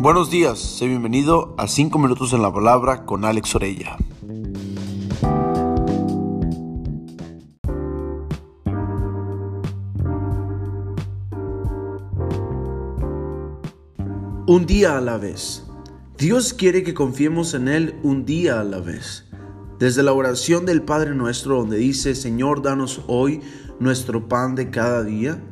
Buenos días, sé bienvenido a 5 minutos en la palabra con Alex Orella. Un día a la vez. Dios quiere que confiemos en Él un día a la vez. Desde la oración del Padre nuestro donde dice, Señor, danos hoy nuestro pan de cada día,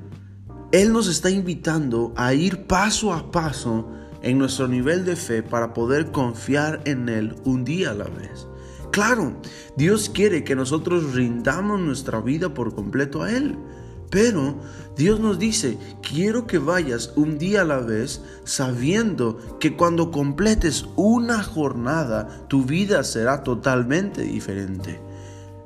Él nos está invitando a ir paso a paso en nuestro nivel de fe para poder confiar en Él un día a la vez. Claro, Dios quiere que nosotros rindamos nuestra vida por completo a Él. Pero Dios nos dice, quiero que vayas un día a la vez sabiendo que cuando completes una jornada, tu vida será totalmente diferente.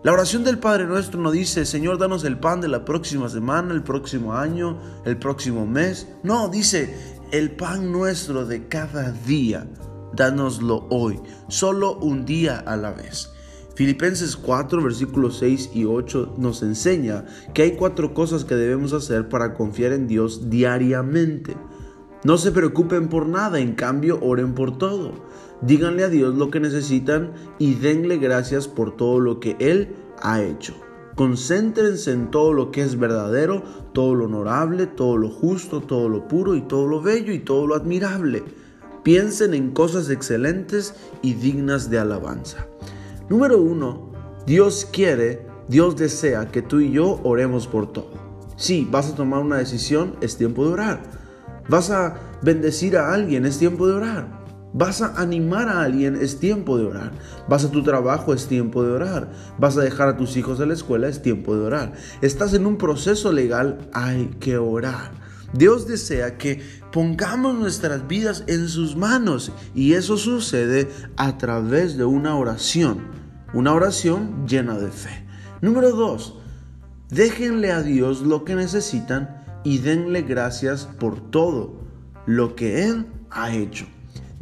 La oración del Padre nuestro nos dice, Señor, danos el pan de la próxima semana, el próximo año, el próximo mes. No, dice, el pan nuestro de cada día, dánoslo hoy, solo un día a la vez. Filipenses 4, versículos 6 y 8 nos enseña que hay cuatro cosas que debemos hacer para confiar en Dios diariamente. No se preocupen por nada, en cambio oren por todo. Díganle a Dios lo que necesitan y denle gracias por todo lo que Él ha hecho. Concéntrense en todo lo que es verdadero, todo lo honorable, todo lo justo, todo lo puro y todo lo bello y todo lo admirable. Piensen en cosas excelentes y dignas de alabanza. Número uno, Dios quiere, Dios desea que tú y yo oremos por todo. Sí, vas a tomar una decisión, es tiempo de orar. Vas a bendecir a alguien, es tiempo de orar. Vas a animar a alguien, es tiempo de orar. Vas a tu trabajo, es tiempo de orar. Vas a dejar a tus hijos a la escuela, es tiempo de orar. Estás en un proceso legal, hay que orar. Dios desea que pongamos nuestras vidas en sus manos y eso sucede a través de una oración. Una oración llena de fe. Número dos, déjenle a Dios lo que necesitan y denle gracias por todo lo que Él ha hecho.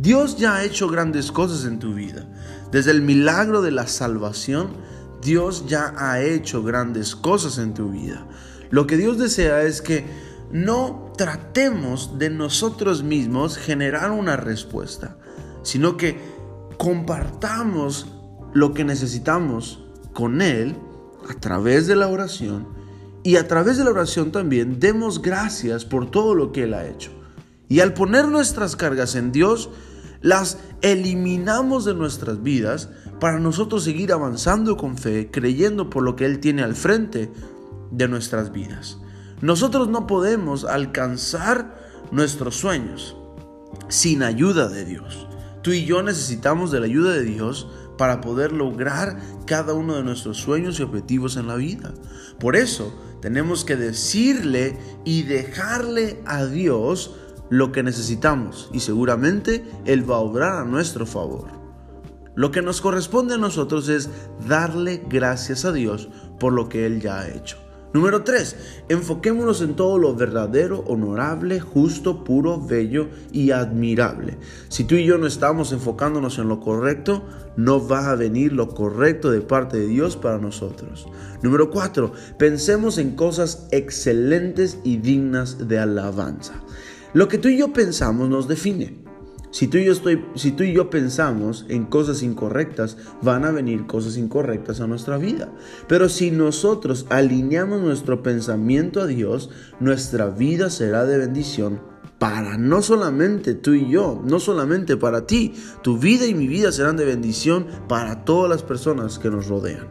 Dios ya ha hecho grandes cosas en tu vida. Desde el milagro de la salvación, Dios ya ha hecho grandes cosas en tu vida. Lo que Dios desea es que no tratemos de nosotros mismos generar una respuesta, sino que compartamos lo que necesitamos con Él a través de la oración y a través de la oración también demos gracias por todo lo que Él ha hecho. Y al poner nuestras cargas en Dios, las eliminamos de nuestras vidas para nosotros seguir avanzando con fe, creyendo por lo que Él tiene al frente de nuestras vidas. Nosotros no podemos alcanzar nuestros sueños sin ayuda de Dios. Tú y yo necesitamos de la ayuda de Dios para poder lograr cada uno de nuestros sueños y objetivos en la vida. Por eso tenemos que decirle y dejarle a Dios lo que necesitamos y seguramente Él va a obrar a nuestro favor. Lo que nos corresponde a nosotros es darle gracias a Dios por lo que Él ya ha hecho. Número 3. Enfoquémonos en todo lo verdadero, honorable, justo, puro, bello y admirable. Si tú y yo no estamos enfocándonos en lo correcto, no va a venir lo correcto de parte de Dios para nosotros. Número 4. Pensemos en cosas excelentes y dignas de alabanza. Lo que tú y yo pensamos nos define. Si tú, y yo estoy, si tú y yo pensamos en cosas incorrectas, van a venir cosas incorrectas a nuestra vida. Pero si nosotros alineamos nuestro pensamiento a Dios, nuestra vida será de bendición para no solamente tú y yo, no solamente para ti, tu vida y mi vida serán de bendición para todas las personas que nos rodean.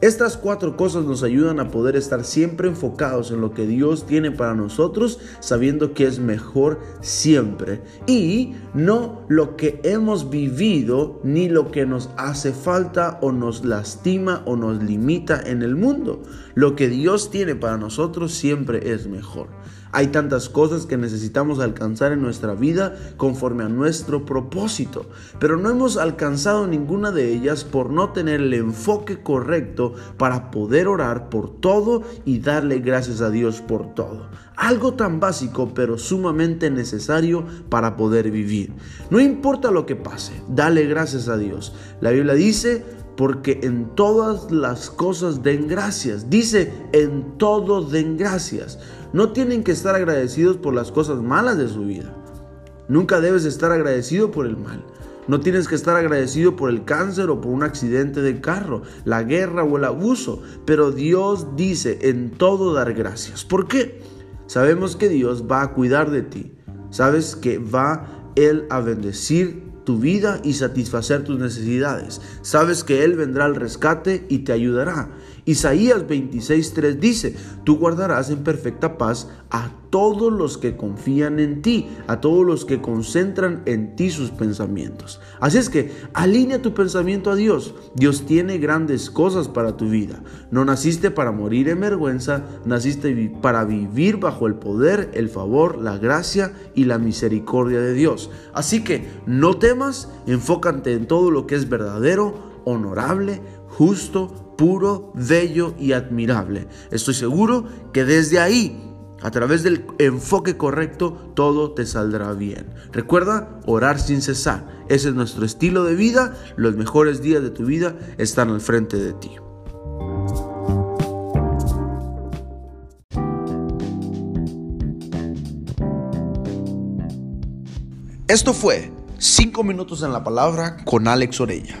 Estas cuatro cosas nos ayudan a poder estar siempre enfocados en lo que Dios tiene para nosotros, sabiendo que es mejor siempre. Y no lo que hemos vivido, ni lo que nos hace falta o nos lastima o nos limita en el mundo. Lo que Dios tiene para nosotros siempre es mejor. Hay tantas cosas que necesitamos alcanzar en nuestra vida conforme a nuestro propósito, pero no hemos alcanzado ninguna de ellas por no tener el enfoque correcto para poder orar por todo y darle gracias a Dios por todo. Algo tan básico pero sumamente necesario para poder vivir. No importa lo que pase, dale gracias a Dios. La Biblia dice, porque en todas las cosas den gracias. Dice, en todo den gracias. No tienen que estar agradecidos por las cosas malas de su vida. Nunca debes estar agradecido por el mal. No tienes que estar agradecido por el cáncer o por un accidente de carro, la guerra o el abuso. Pero Dios dice en todo dar gracias. ¿Por qué? Sabemos que Dios va a cuidar de ti. Sabes que va Él a bendecir tu vida y satisfacer tus necesidades. Sabes que Él vendrá al rescate y te ayudará. Isaías 26:3 dice, tú guardarás en perfecta paz a todos los que confían en ti, a todos los que concentran en ti sus pensamientos. Así es que alinea tu pensamiento a Dios. Dios tiene grandes cosas para tu vida. No naciste para morir en vergüenza, naciste para vivir bajo el poder, el favor, la gracia y la misericordia de Dios. Así que no temas, enfócate en todo lo que es verdadero, honorable, justo, puro, bello y admirable. Estoy seguro que desde ahí a través del enfoque correcto, todo te saldrá bien. Recuerda orar sin cesar. Ese es nuestro estilo de vida. Los mejores días de tu vida están al frente de ti. Esto fue 5 minutos en la palabra con Alex Orella.